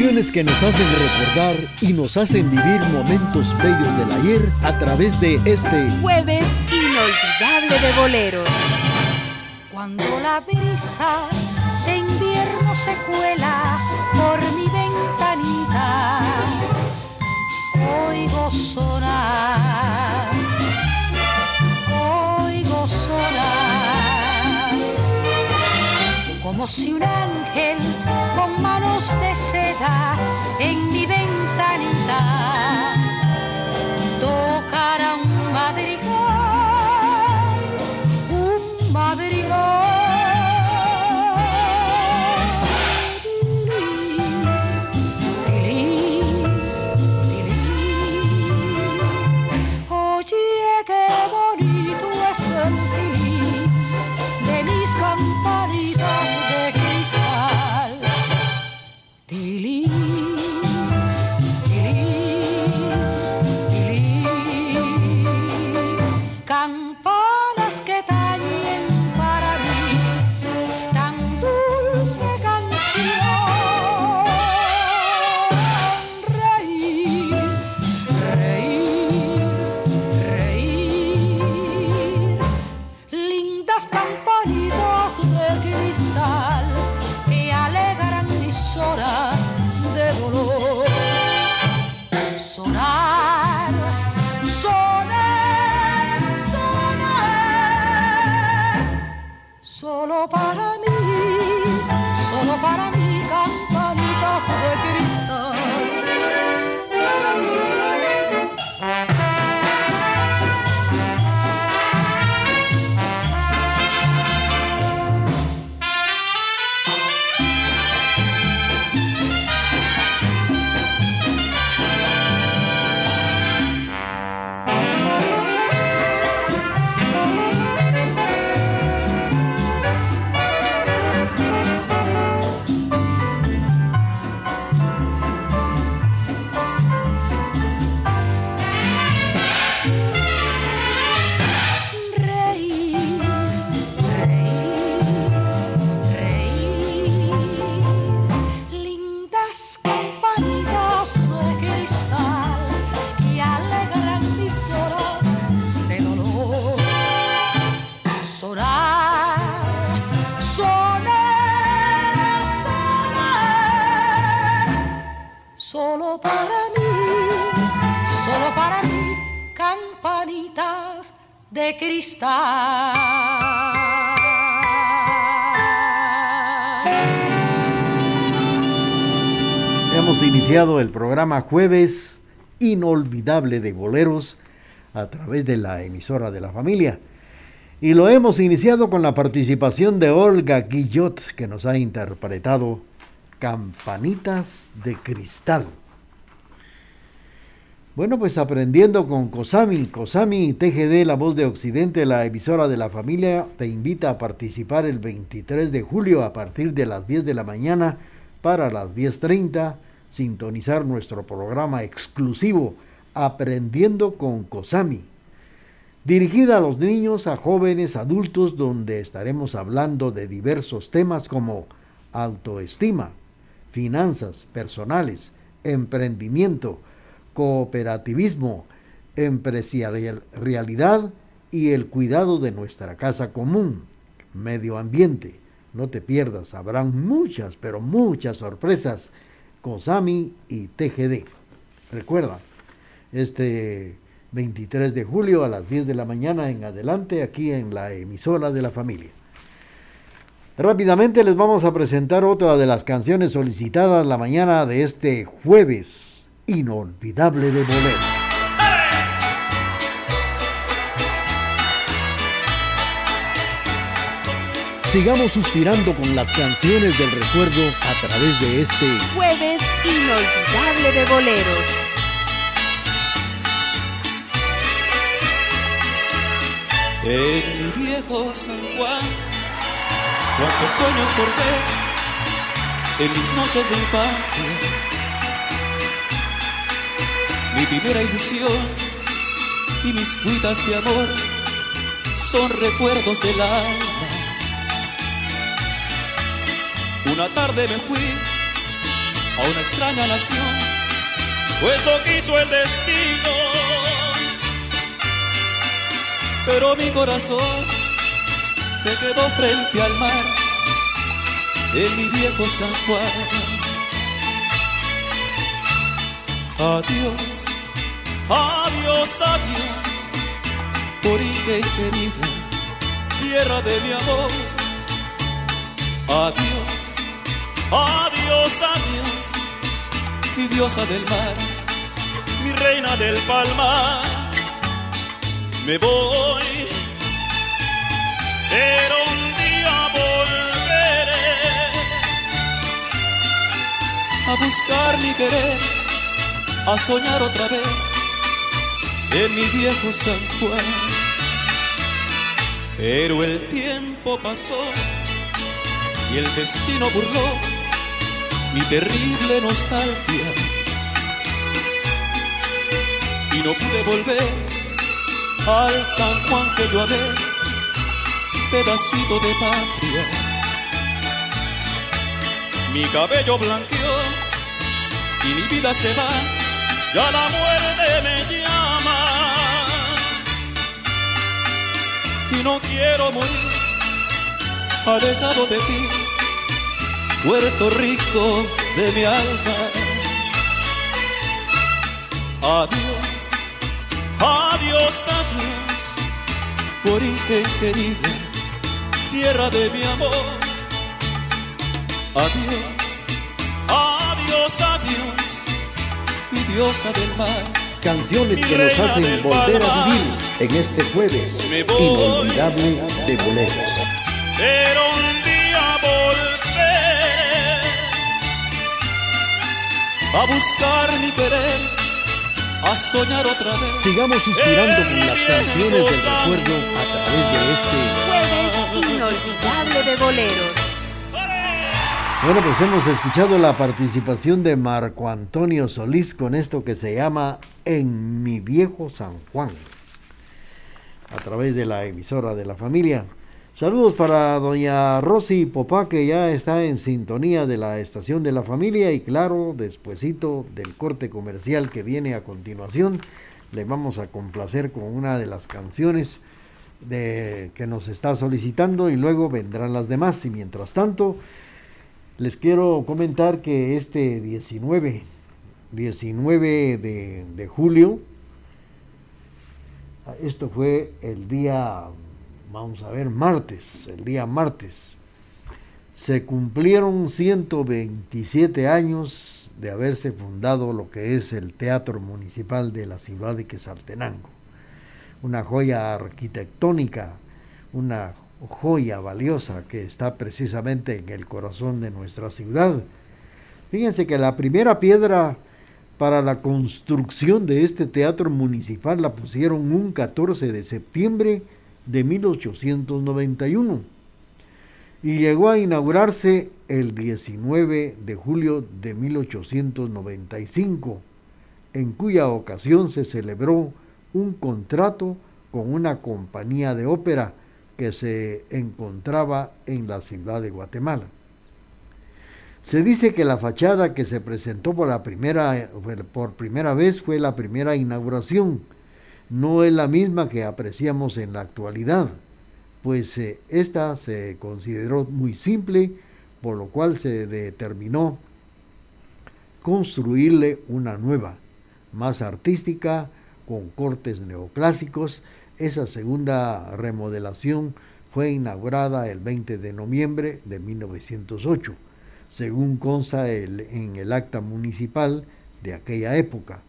Canciones que nos hacen recordar y nos hacen vivir momentos bellos del ayer a través de este jueves inolvidable de boleros. Cuando la brisa de invierno se cuela por mi ventanita, oigo sonar, oigo sonar, como si un ángel con manos de seda en mi ventanita tocará un madrigal, un madrigal. El programa Jueves Inolvidable de Boleros a través de la emisora de la familia. Y lo hemos iniciado con la participación de Olga Guillot, que nos ha interpretado Campanitas de Cristal. Bueno, pues aprendiendo con Cosami, Cosami TGD, la voz de Occidente, la emisora de la familia, te invita a participar el 23 de julio a partir de las 10 de la mañana para las 10.30, sintonizar nuestro programa exclusivo Aprendiendo con Cosami, dirigida a los niños, a jóvenes, adultos, donde estaremos hablando de diversos temas como autoestima, finanzas personales, emprendimiento, cooperativismo, empresarialidad y el cuidado de nuestra casa común, medio ambiente. No te pierdas, habrán muchas, pero muchas sorpresas. COSAMI y TGD. Recuerda, este 23 de julio a las 10 de la mañana en adelante, aquí en la emisora de la familia. Rápidamente les vamos a presentar otra de las canciones solicitadas la mañana de este jueves inolvidable de bolero. Sigamos suspirando con las canciones del recuerdo a través de este jueves inolvidable de boleros. En mi viejo San Juan, cuántos sueños por ver en mis noches de infancia. Mi primera ilusión y mis cuitas de amor son recuerdos del alma. Una tarde me fui a una extraña nación, pues lo quiso el destino. Pero mi corazón se quedó frente al mar en mi viejo San Juan. Adiós, adiós, adiós, por y querida, tierra de mi amor. Adiós Adiós, adiós, mi diosa del mar, mi reina del palmar. Me voy, pero un día volveré a buscar mi querer, a soñar otra vez en mi viejo San Juan. Pero el tiempo pasó y el destino burló mi terrible nostalgia. Y no pude volver al San Juan que yo amé, pedacito de patria. Mi cabello blanqueó y mi vida se va, ya la muerte me llama. Y no quiero morir alejado de ti Puerto Rico de mi alma. Adiós, adiós, adiós, por Inque querida, tierra de mi amor. Adiós, adiós, adiós, mi diosa del mar. Canciones que nos hacen volver a vivir en este jueves inolvidable de boleros. A buscar mi querer, a soñar otra vez. Sigamos suspirando con las canciones del recuerdo a través de este jueves inolvidable de boleros. Bueno, pues hemos escuchado la participación de Marco Antonio Solís con esto que se llama En mi viejo San Juan, a través de la emisora de la familia. Saludos para doña Rosy Popá, que ya está en sintonía de la estación de la familia y claro, despuesito del corte comercial que viene a continuación, le vamos a complacer con una de las canciones que nos está solicitando y luego vendrán las demás. Y mientras tanto, les quiero comentar que este 19, 19 de, de julio, esto fue el día vamos a ver, martes, el día martes, se cumplieron 127 años de haberse fundado lo que es el Teatro Municipal de la ciudad de Quesaltenango. Una joya arquitectónica, una joya valiosa que está precisamente en el corazón de nuestra ciudad. Fíjense que la primera piedra para la construcción de este teatro municipal la pusieron un 14 de septiembre de 1891 y llegó a inaugurarse el 19 de julio de 1895, en cuya ocasión se celebró un contrato con una compañía de ópera que se encontraba en la ciudad de Guatemala. Se dice que la fachada que se presentó por, primera, por primera vez fue la primera inauguración, no es la misma que apreciamos en la actualidad, pues eh, esta se consideró muy simple, por lo cual se determinó construirle una nueva, más artística, con cortes neoclásicos. Esa segunda remodelación fue inaugurada el 20 de noviembre de 1908, según consta en el acta municipal de aquella época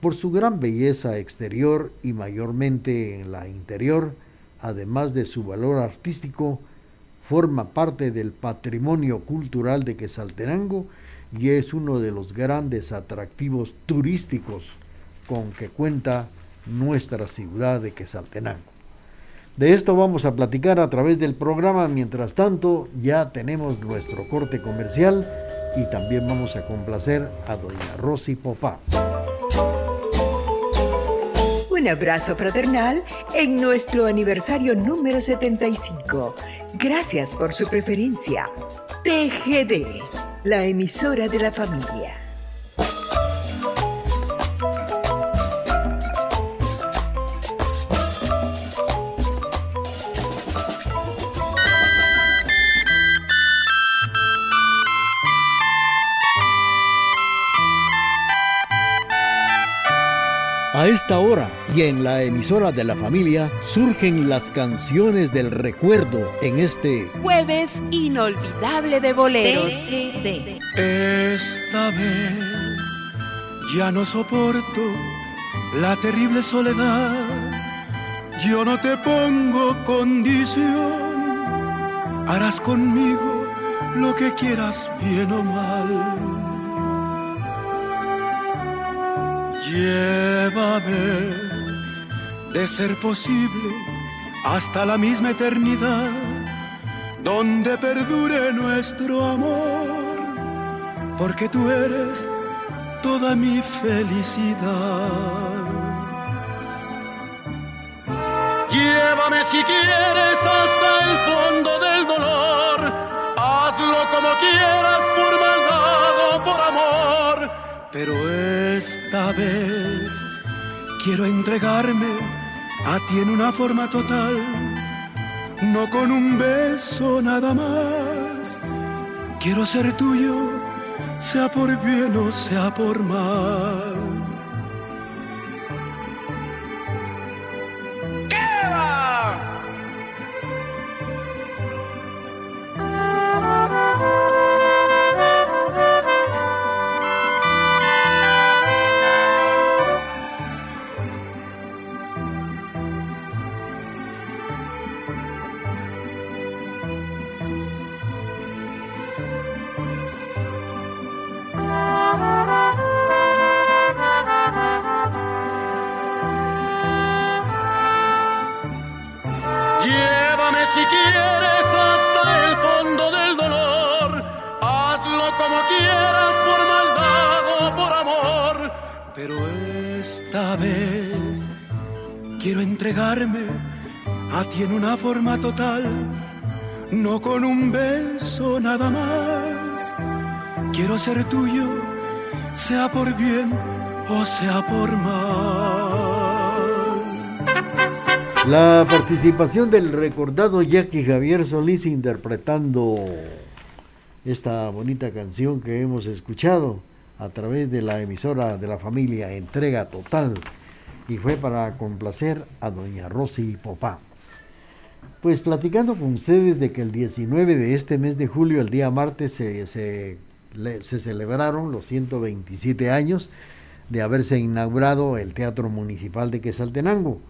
por su gran belleza exterior y mayormente en la interior, además de su valor artístico, forma parte del patrimonio cultural de Quesaltenango y es uno de los grandes atractivos turísticos con que cuenta nuestra ciudad de Quesaltenango. De esto vamos a platicar a través del programa. Mientras tanto, ya tenemos nuestro corte comercial y también vamos a complacer a doña Rosy Popá. Un abrazo fraternal en nuestro aniversario número 75. Gracias por su preferencia. TGD, la emisora de la familia. Esta hora y en la emisora de la familia surgen las canciones del recuerdo en este jueves inolvidable de boleros. Esta vez ya no soporto la terrible soledad. Yo no te pongo condición. Harás conmigo lo que quieras, bien o mal Llévame, de ser posible, hasta la misma eternidad, donde perdure nuestro amor, porque tú eres toda mi felicidad. Llévame si quieres hasta el fondo del dolor, hazlo como quieras por maldad por amor, pero esta vez quiero entregarme a ti en una forma total, no con un beso nada más. Quiero ser tuyo, sea por bien o sea por mal. A ti en una forma total, no con un beso nada más. Quiero ser tuyo, sea por bien o sea por mal. La participación del recordado Jackie Javier Solís interpretando esta bonita canción que hemos escuchado a través de la emisora de la familia Entrega Total y fue para complacer a doña Rosy Popá. Pues platicando con ustedes de que el 19 de este mes de julio, el día martes, se, se, se celebraron los 127 años de haberse inaugurado el Teatro Municipal de Quesaltenango.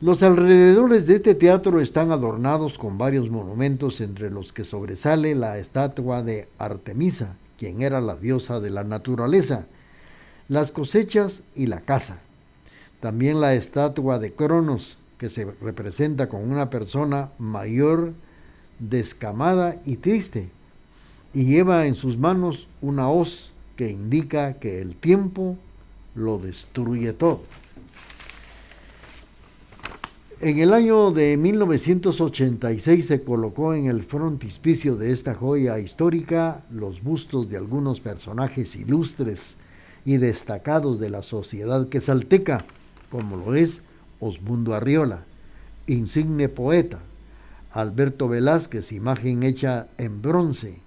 Los alrededores de este teatro están adornados con varios monumentos entre los que sobresale la estatua de Artemisa, quien era la diosa de la naturaleza, las cosechas y la caza. También la estatua de Cronos, que se representa con una persona mayor, descamada y triste, y lleva en sus manos una hoz que indica que el tiempo lo destruye todo. En el año de 1986 se colocó en el frontispicio de esta joya histórica los bustos de algunos personajes ilustres y destacados de la sociedad quesalteca, como lo es Osmundo Arriola, insigne poeta, Alberto Velázquez, imagen hecha en bronce.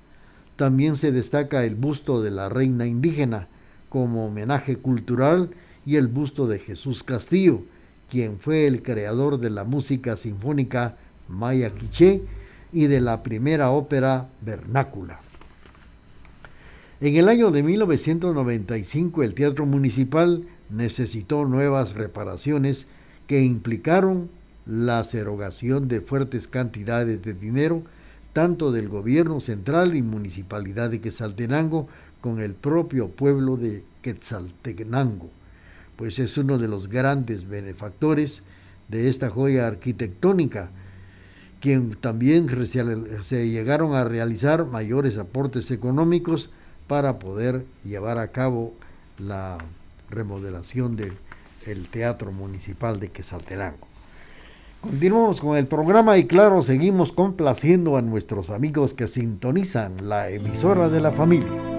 También se destaca el busto de la reina indígena como homenaje cultural y el busto de Jesús Castillo, quien fue el creador de la música sinfónica Maya Quiché y de la primera ópera vernácula. En el año de 1995 el Teatro Municipal necesitó nuevas reparaciones que implicaron la erogación de fuertes cantidades de dinero tanto del gobierno central y municipalidad de Quetzaltenango con el propio pueblo de Quetzaltenango, pues es uno de los grandes benefactores de esta joya arquitectónica, quien también se llegaron a realizar mayores aportes económicos para poder llevar a cabo la remodelación del Teatro Municipal de Quesalterango. Continuamos con el programa y claro, seguimos complaciendo a nuestros amigos que sintonizan la emisora de la familia.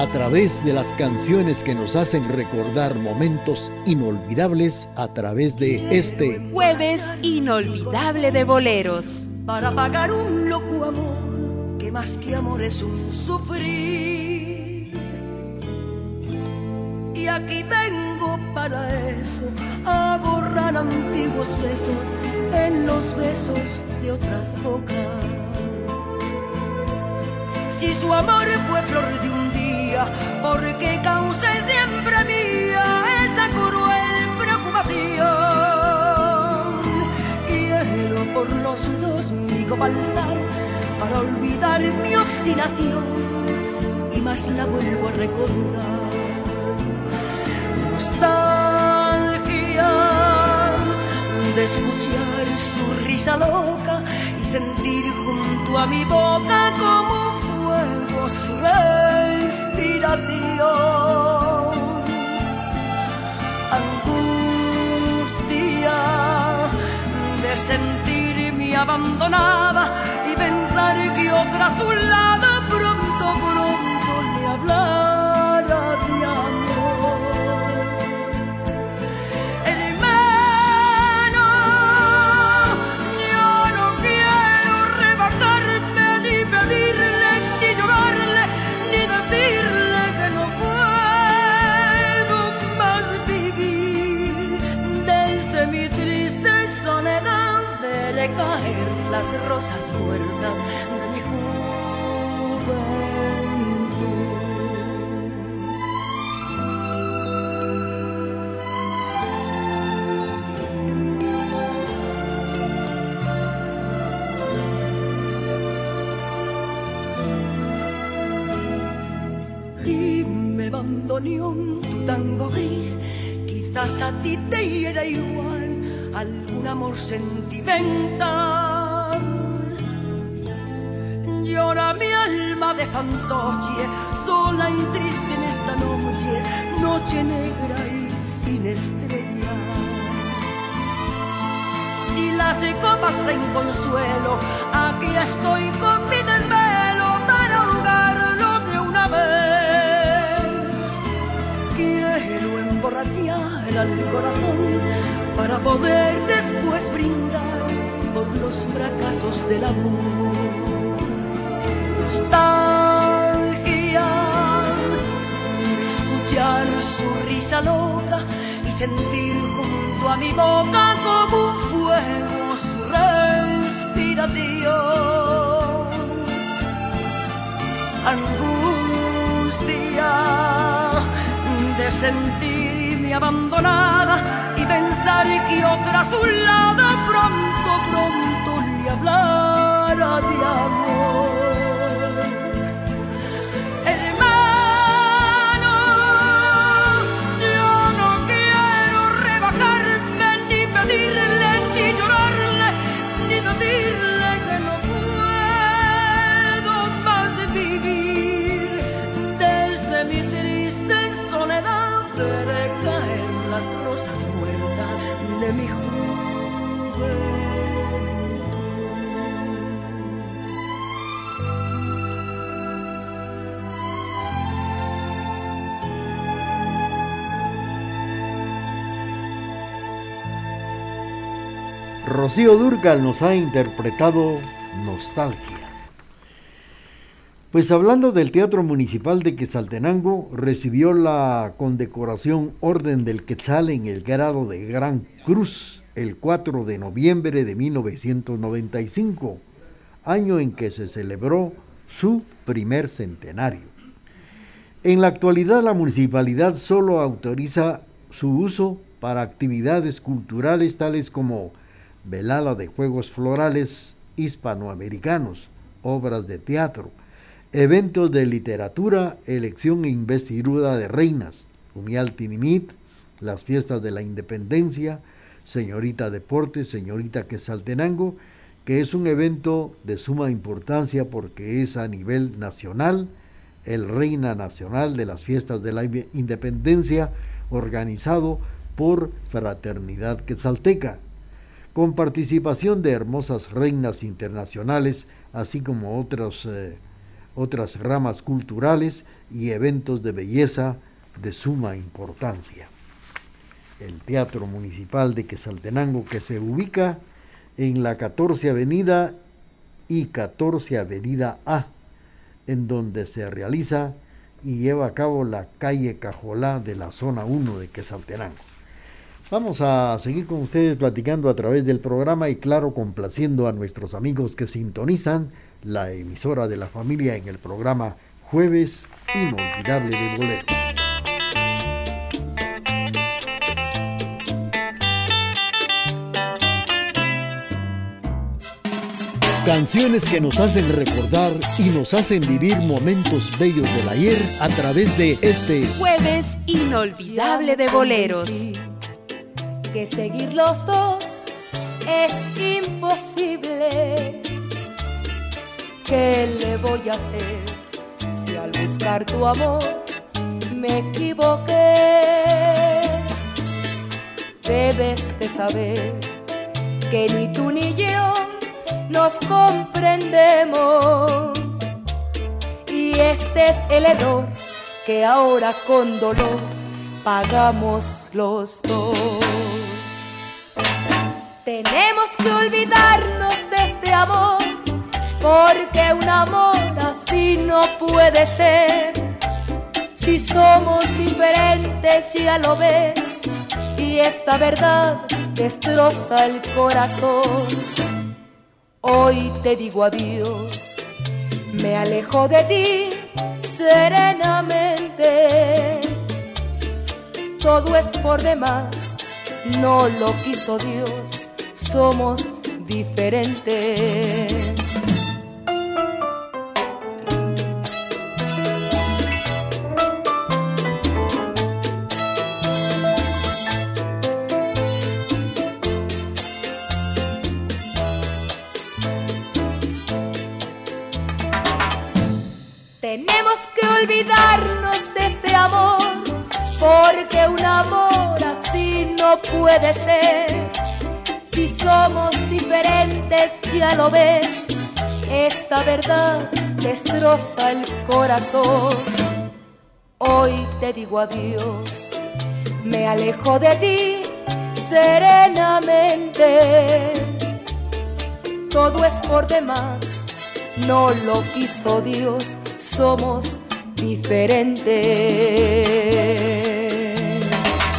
A través de las canciones que nos hacen recordar momentos inolvidables a través de este jueves inolvidable de boleros. Para pagar un loco amor que más que amor es un sufrir. Y aquí vengo para eso, a borrar antiguos besos en los besos de otras bocas si su amor fue flor de un día, porque causé siempre mía esa cruel preocupación. Quiero por los dos mi copaltar para olvidar mi obstinación y más la vuelvo a recordar. Nostalgias de escuchar su risa loca y sentir junto a mi boca como respiración. Angustia de sentirme abandonada y pensar que otra a su lado pronto, pronto le hablara las rosas muertas de mi juventud. Bandoneón, tu tango gris, quizás a ti te hiera igual algún amor sentimental de fantoche, sola y triste en esta noche, noche negra y sin estrellas. Si las copas traen consuelo, aquí estoy con mi desvelo para ahogarlo de una vez. Quiero emborrachar al corazón para poder después brindar por los fracasos del amor nostalgia escuchar su risa loca y sentir junto a mi boca como un fuego su respiración. Angustia de sentirme abandonada y pensar que otra a su lado pronto, pronto le hablara de amor. Rocío Durcal nos ha interpretado Nostalgia. Pues hablando del Teatro Municipal de Quetzaltenango, recibió la condecoración Orden del Quetzal en el grado de Gran Cruz el 4 de noviembre de 1995, año en que se celebró su primer centenario. En la actualidad la municipalidad solo autoriza su uso para actividades culturales tales como velada de juegos florales hispanoamericanos, obras de teatro, eventos de literatura, elección e investidura de reinas, Umial Tinimit, las fiestas de la independencia, Señorita Deportes, Señorita Quesaltenango, que es un evento de suma importancia porque es a nivel nacional, el Reina Nacional de las Fiestas de la Independencia, organizado por Fraternidad Quetzalteca, con participación de hermosas reinas internacionales, así como eh, otras ramas culturales y eventos de belleza de suma importancia. El Teatro Municipal de Quesaltenango, que se ubica en la 14 Avenida y 14 Avenida A, en donde se realiza y lleva a cabo la calle Cajolá de la zona 1 de Quesaltenango. Vamos a seguir con ustedes platicando a través del programa y claro, complaciendo a nuestros amigos que sintonizan la emisora de la familia en el programa Jueves Inolvidable de Bolero. Canciones que nos hacen recordar y nos hacen vivir momentos bellos del ayer a través de este Jueves Inolvidable de Boleros. Que seguir los dos es imposible ¿Qué le voy a hacer si al buscar tu amor me equivoqué? Debes de saber que ni tú ni yo nos comprendemos. Y este es el error que ahora con dolor pagamos los dos. Tenemos que olvidarnos de este amor porque un amor así no puede ser. Si somos diferentes ya lo ves, y esta verdad destroza el corazón. Hoy te digo adiós, me alejo de ti serenamente. Todo es por demás, no lo quiso Dios, somos diferentes. olvidarnos de este amor, porque un amor así no puede ser. Si somos diferentes, ya lo ves, esta verdad destroza el corazón. Hoy te digo adiós, me alejo de ti serenamente. Todo es por demás, no lo quiso Dios, somos diferentes.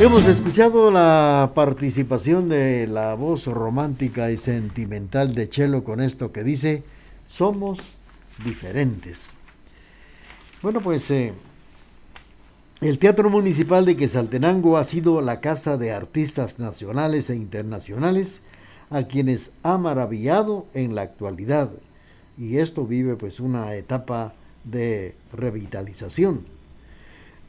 Hemos escuchado la participación de la voz romántica y sentimental de Chelo con esto que dice, somos diferentes. Bueno, pues eh, el Teatro Municipal de Quesaltenango ha sido la casa de artistas nacionales e internacionales a quienes ha maravillado en la actualidad. Y esto vive pues una etapa de revitalización.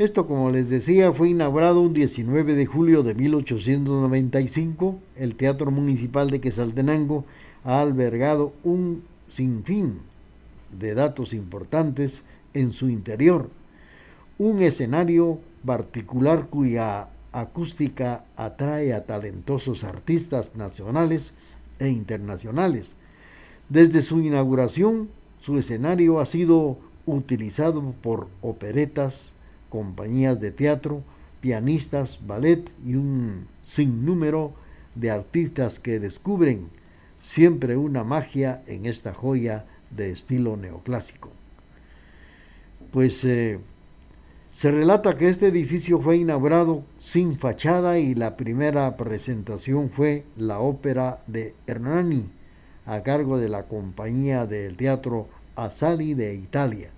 Esto, como les decía, fue inaugurado un 19 de julio de 1895. El Teatro Municipal de Quesaltenango ha albergado un sinfín de datos importantes en su interior. Un escenario particular cuya acústica atrae a talentosos artistas nacionales e internacionales. Desde su inauguración, su escenario ha sido utilizado por operetas, compañías de teatro, pianistas, ballet y un sinnúmero de artistas que descubren siempre una magia en esta joya de estilo neoclásico. Pues eh, se relata que este edificio fue inaugurado sin fachada y la primera presentación fue la ópera de Hernani a cargo de la compañía del teatro Asali de Italia.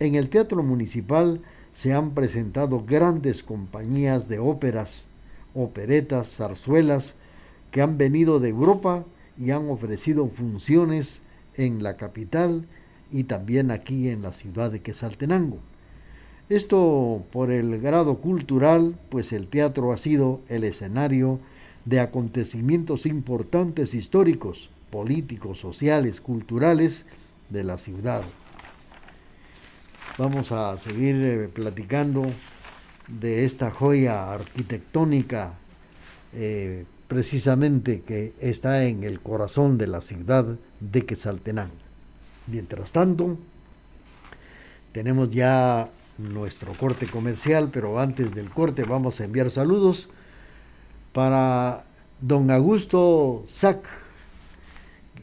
En el teatro municipal se han presentado grandes compañías de óperas, operetas, zarzuelas que han venido de Europa y han ofrecido funciones en la capital y también aquí en la ciudad de Quesaltenango. Esto por el grado cultural, pues el teatro ha sido el escenario de acontecimientos importantes históricos, políticos, sociales, culturales de la ciudad. Vamos a seguir eh, platicando de esta joya arquitectónica eh, precisamente que está en el corazón de la ciudad de Quetzaltenango. Mientras tanto, tenemos ya nuestro corte comercial, pero antes del corte vamos a enviar saludos para don Augusto Sac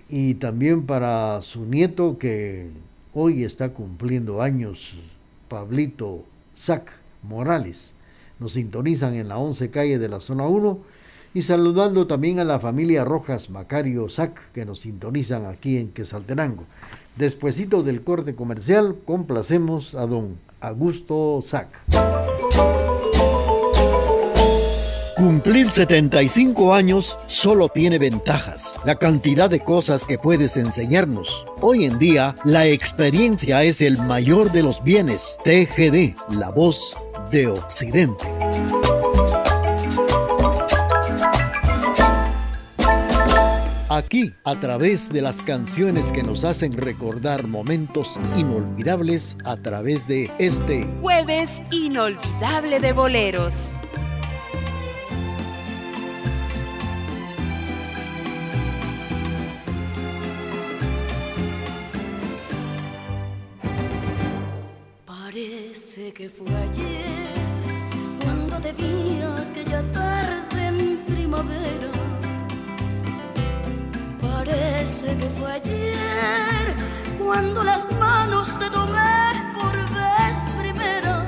y también para su nieto que hoy está cumpliendo años, Pablito Sac Morales. Nos sintonizan en la 11 calle de la zona 1 y saludando también a la familia Rojas Macario Sac que nos sintonizan aquí en Quesaltenango. Despuésito del corte comercial, complacemos a don Augusto Sac. Cumplir 75 años solo tiene ventajas, la cantidad de cosas que puedes enseñarnos. Hoy en día, la experiencia es el mayor de los bienes. TGD, la voz de Occidente. Aquí, a través de las canciones que nos hacen recordar momentos inolvidables, a través de este jueves inolvidable de boleros. Parece que fue ayer cuando las manos te tomé por vez primera.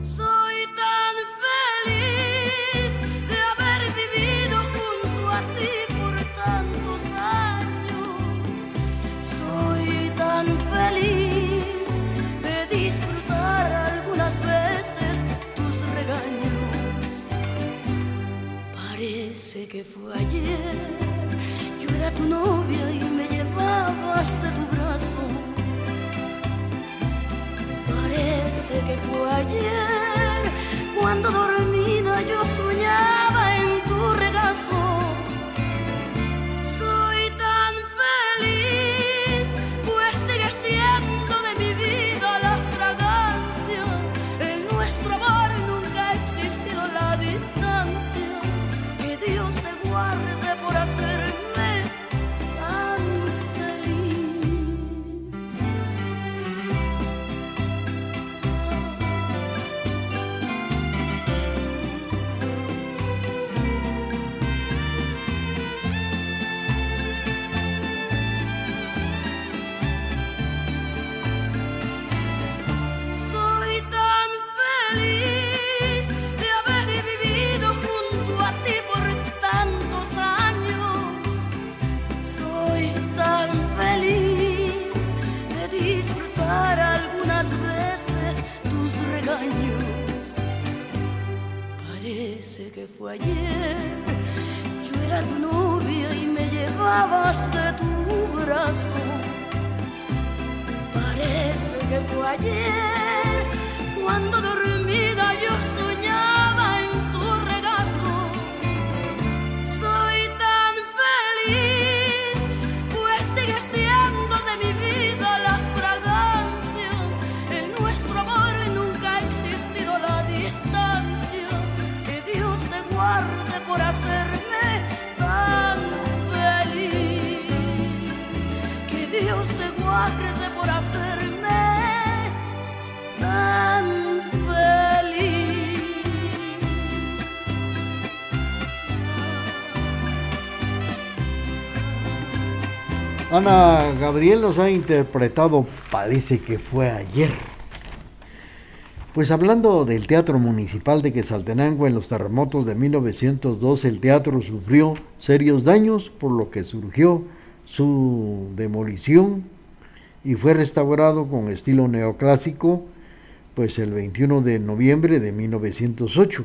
Soy tan feliz de haber vivido junto a ti por tantos años. Soy tan feliz de disfrutar algunas veces tus regaños. Parece que fue ayer era tu novia y me llevabas de tu brazo. Parece que fue ayer cuando dormida yo soñaba fue ayer. Yo era tu novia y me llevabas de tu brazo. Parece que fue ayer Gabriel nos ha interpretado Parece que fue ayer. Pues hablando del Teatro Municipal de Quesaltenango en los terremotos de 1902, el teatro sufrió serios daños, por lo que surgió su demolición y fue restaurado con estilo neoclásico pues el 21 de noviembre de 1908.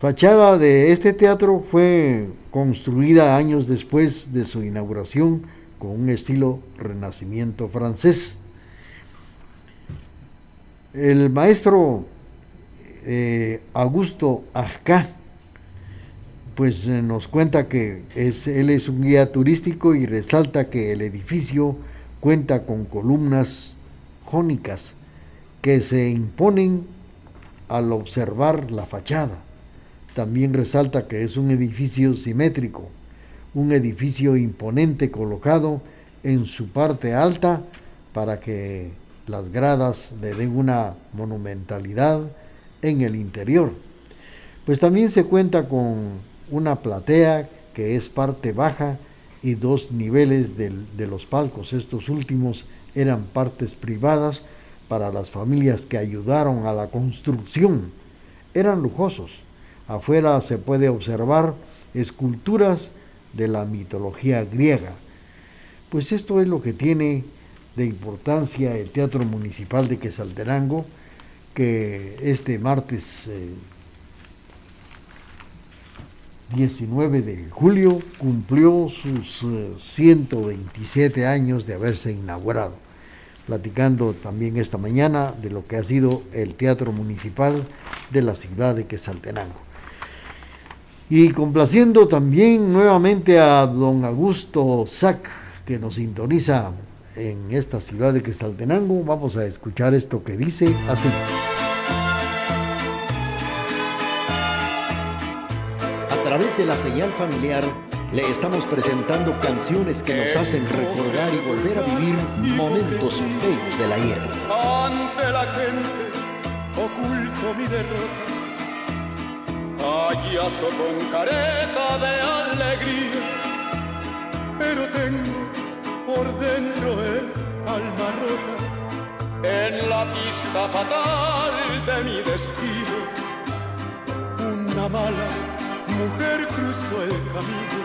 Fachada de este teatro fue construida años después de su inauguración con un estilo renacimiento francés. El maestro eh, Augusto Arca pues eh, nos cuenta que él es un guía turístico y resalta que el edificio cuenta con columnas jónicas que se imponen al observar la fachada también resalta que es un edificio simétrico, un edificio imponente colocado en su parte alta para que las gradas le den una monumentalidad en el interior. Pues también se cuenta con una platea que es parte baja y dos niveles de los palcos. Estos últimos eran partes privadas para las familias que ayudaron a la construcción. Eran lujosos Afuera se puede observar esculturas de la mitología griega. Pues esto es lo que tiene de importancia el Teatro Municipal de Quesalterango, que este martes 19 eh, de julio cumplió sus 127 eh, años de haberse inaugurado. Platicando también esta mañana de lo que ha sido el Teatro Municipal de la ciudad de Quesaltenango. Y complaciendo también nuevamente a don Augusto Sac, que nos sintoniza en esta ciudad de Quesaltenango, vamos a escuchar esto que dice así. A través de la señal familiar le estamos presentando canciones que nos hacen recordar y volver a vivir momentos bellos del ayer. Ante la gente oculto mi derrota payaso con careta de alegría, pero tengo por dentro el alma rota en la pista fatal de mi destino. Una mala mujer cruzó el camino.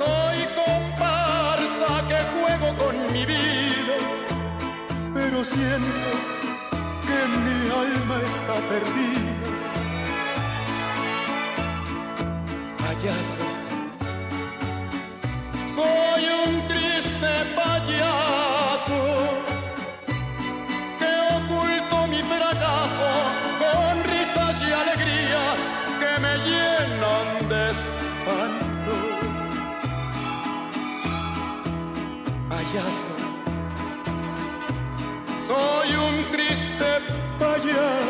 Soy comparsa que juego con mi vida, pero siento que mi alma está perdida Soy un triste payaso que oculto mi fracaso con risas y alegría que me llenan de espanto. Payaso, soy un triste payaso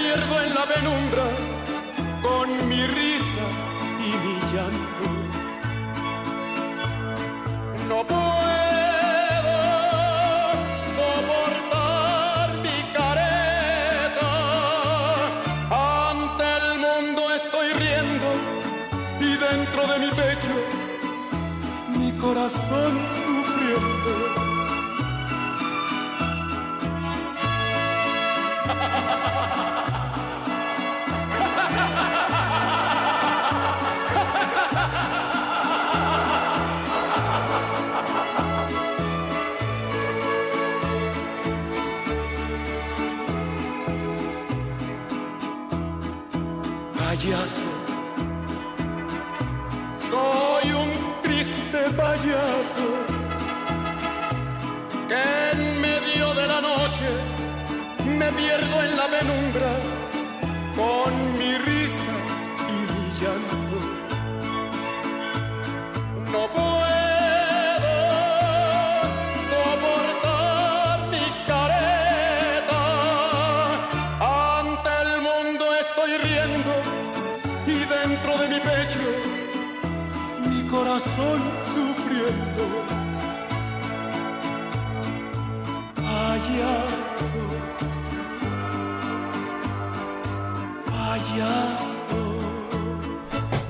pierdo en la penumbra con mi risa y mi llanto.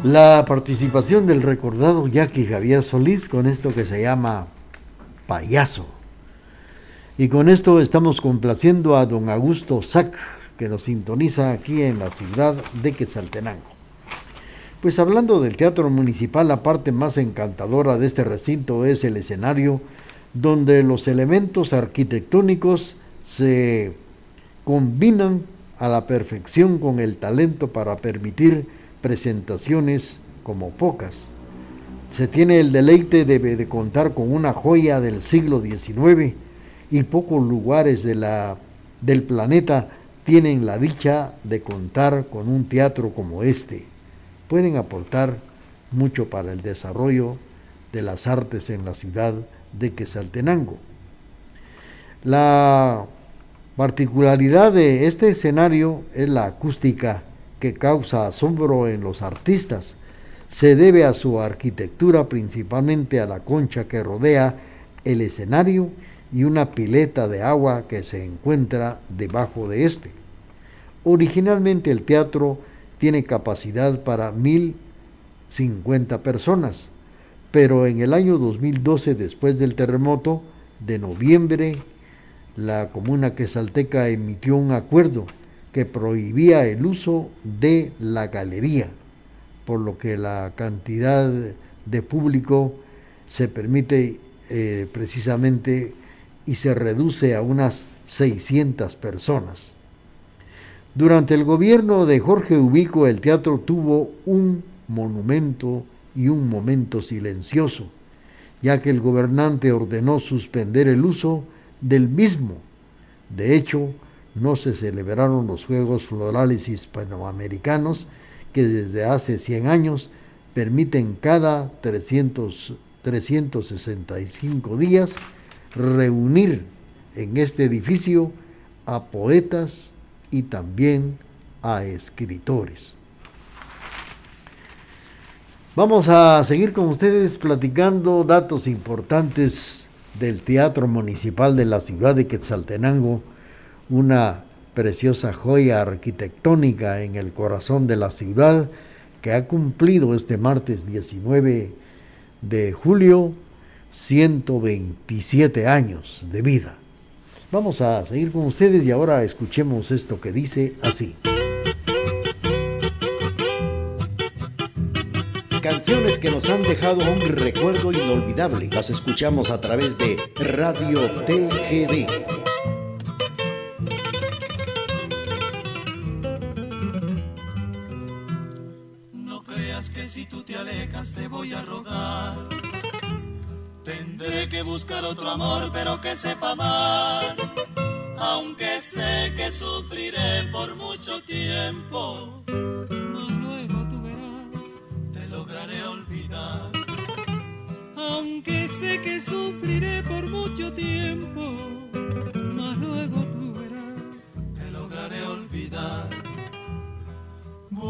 La participación del recordado Jackie Javier Solís con esto que se llama Payaso. Y con esto estamos complaciendo a don Augusto Sac, que nos sintoniza aquí en la ciudad de Quetzaltenango. Pues hablando del teatro municipal, la parte más encantadora de este recinto es el escenario donde los elementos arquitectónicos se combinan a la perfección con el talento para permitir presentaciones como pocas. Se tiene el deleite de, de contar con una joya del siglo XIX y pocos lugares del planeta tienen la dicha de contar con un teatro como este. Pueden aportar mucho para el desarrollo de las artes en la ciudad de Quesaltenango. La particularidad de este escenario es la acústica que causa asombro en los artistas. Se debe a su arquitectura, principalmente a la concha que rodea el escenario y una pileta de agua que se encuentra debajo de este. Originalmente el teatro tiene capacidad para 1050 personas, pero en el año 2012, después del terremoto de noviembre, la comuna quesalteca emitió un acuerdo que prohibía el uso de la galería, por lo que la cantidad de público se permite eh, precisamente y se reduce a unas 600 personas. Durante el gobierno de Jorge Ubico el teatro tuvo un monumento y un momento silencioso, ya que el gobernante ordenó suspender el uso del mismo. De hecho, no se celebraron los Juegos Florales Hispanoamericanos que desde hace 100 años permiten cada 300, 365 días reunir en este edificio a poetas y también a escritores. Vamos a seguir con ustedes platicando datos importantes del Teatro Municipal de la ciudad de Quetzaltenango, una preciosa joya arquitectónica en el corazón de la ciudad que ha cumplido este martes 19 de julio 127 años de vida. Vamos a seguir con ustedes y ahora escuchemos esto que dice así. Canciones que nos han dejado un recuerdo inolvidable. Las escuchamos a través de Radio TGD. No creas que si tú te alejas te voy a rogar Tendré que buscar otro amor, pero que sepa amar. Aunque sé que sufriré por mucho tiempo,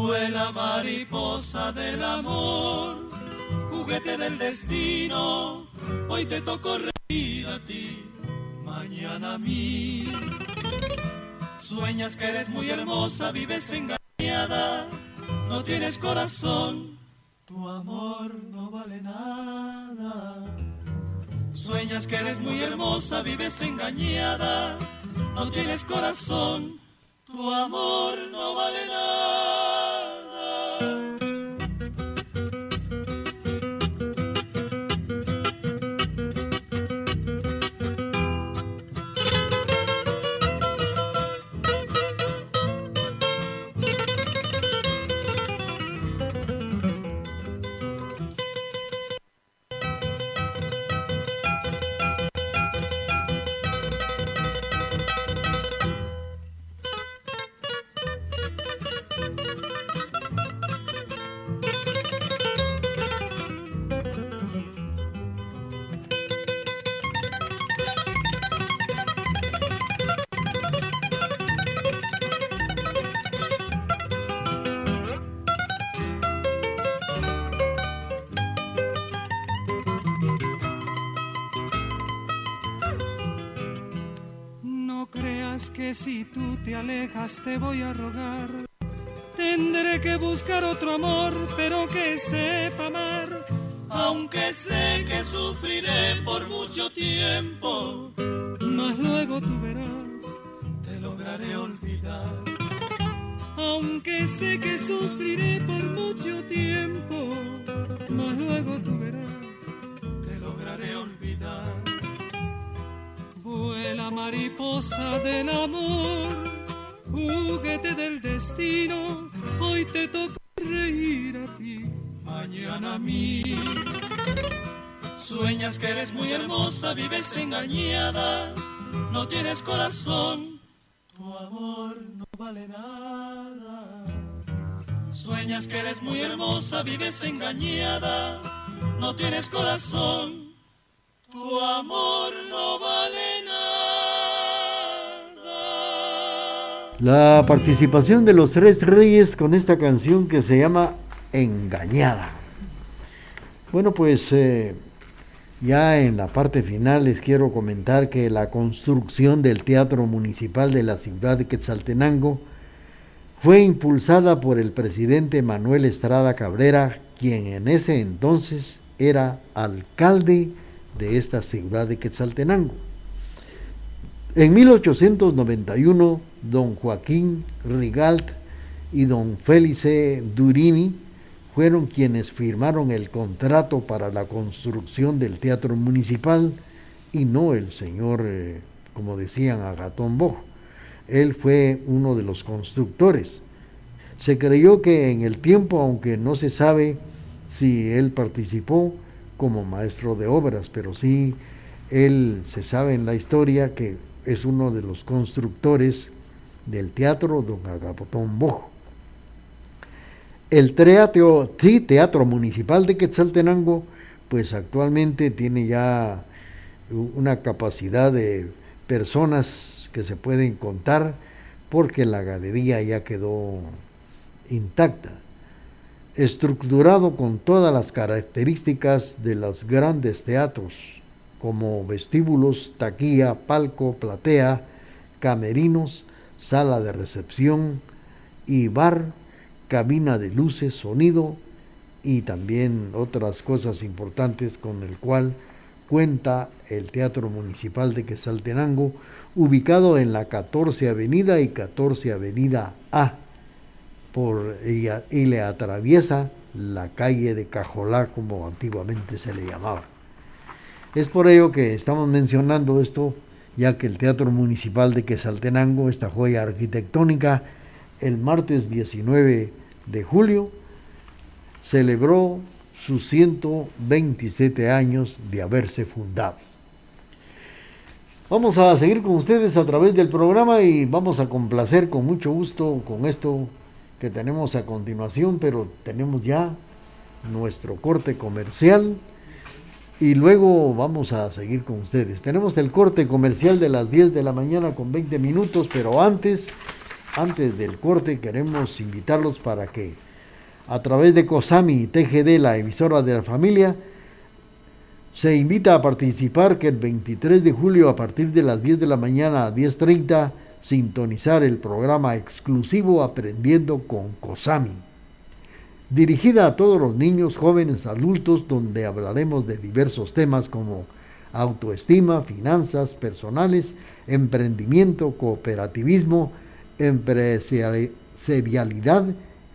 Vuela mariposa del amor, juguete del destino Hoy te tocó reír a ti, mañana a mí. Sueñas que eres muy hermosa, vives engañada, no tienes corazón, tu amor no vale nada. Sueñas que eres muy hermosa, vives engañada, no tienes corazón, tu amor no vale nada. Si tú te alejas te voy a rogar. Tendré que buscar otro amor, pero que sepa amar. Aunque sé que sufriré por mucho tiempo, mas luego tú verás, te lograré olvidar. Aunque sé que sufriré por mucho tiempo, mas luego tú verás, te lograré olvidar. Vuela mariposa del amor Sueñas que eres muy hermosa, vives engañada, no tienes corazón, tu amor no vale nada. Sueñas que eres muy hermosa, vives engañada, no tienes corazón, tu amor no vale nada. La participación de los tres reyes con esta canción que se llama Engañada. Bueno, pues eh, ya en la parte final les quiero comentar que la construcción del Teatro Municipal de la ciudad de Quetzaltenango fue impulsada por el presidente Manuel Estrada Cabrera, quien en ese entonces era alcalde de esta ciudad de Quetzaltenango. En 1891, don Joaquín Rigalt y don Felice Durini fueron quienes firmaron el contrato para la construcción del teatro municipal y no el señor, eh, como decían, Agatón Bojo. Él fue uno de los constructores. Se creyó que en el tiempo, aunque no se sabe si él participó como maestro de obras, pero sí él se sabe en la historia que es uno de los constructores del teatro Don Agapotón Bojo. El teatro, teatro Municipal de Quetzaltenango, pues actualmente tiene ya una capacidad de personas que se pueden contar porque la galería ya quedó intacta, estructurado con todas las características de los grandes teatros, como vestíbulos, taquilla, palco, platea, camerinos, sala de recepción y bar, cabina de luces, sonido y también otras cosas importantes con el cual cuenta el Teatro Municipal de Quesaltenango, ubicado en la 14 Avenida y 14 Avenida A, por, y, y le atraviesa la calle de Cajolá, como antiguamente se le llamaba. Es por ello que estamos mencionando esto ya que el Teatro Municipal de Quesaltenango, esta joya arquitectónica, el martes 19 de julio celebró sus 127 años de haberse fundado. Vamos a seguir con ustedes a través del programa y vamos a complacer con mucho gusto con esto que tenemos a continuación, pero tenemos ya nuestro corte comercial y luego vamos a seguir con ustedes. Tenemos el corte comercial de las 10 de la mañana con 20 minutos, pero antes, antes del corte queremos invitarlos para que a través de COSAMI y TGD, la emisora de la familia, se invita a participar que el 23 de julio a partir de las 10 de la mañana a 10.30 sintonizar el programa exclusivo Aprendiendo con COSAMI dirigida a todos los niños, jóvenes, adultos, donde hablaremos de diversos temas como autoestima, finanzas personales, emprendimiento, cooperativismo, empresarialidad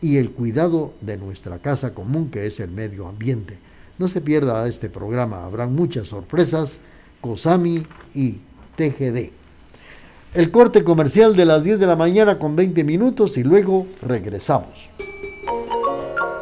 y el cuidado de nuestra casa común que es el medio ambiente. No se pierda este programa, habrá muchas sorpresas, COSAMI y TGD. El corte comercial de las 10 de la mañana con 20 minutos y luego regresamos.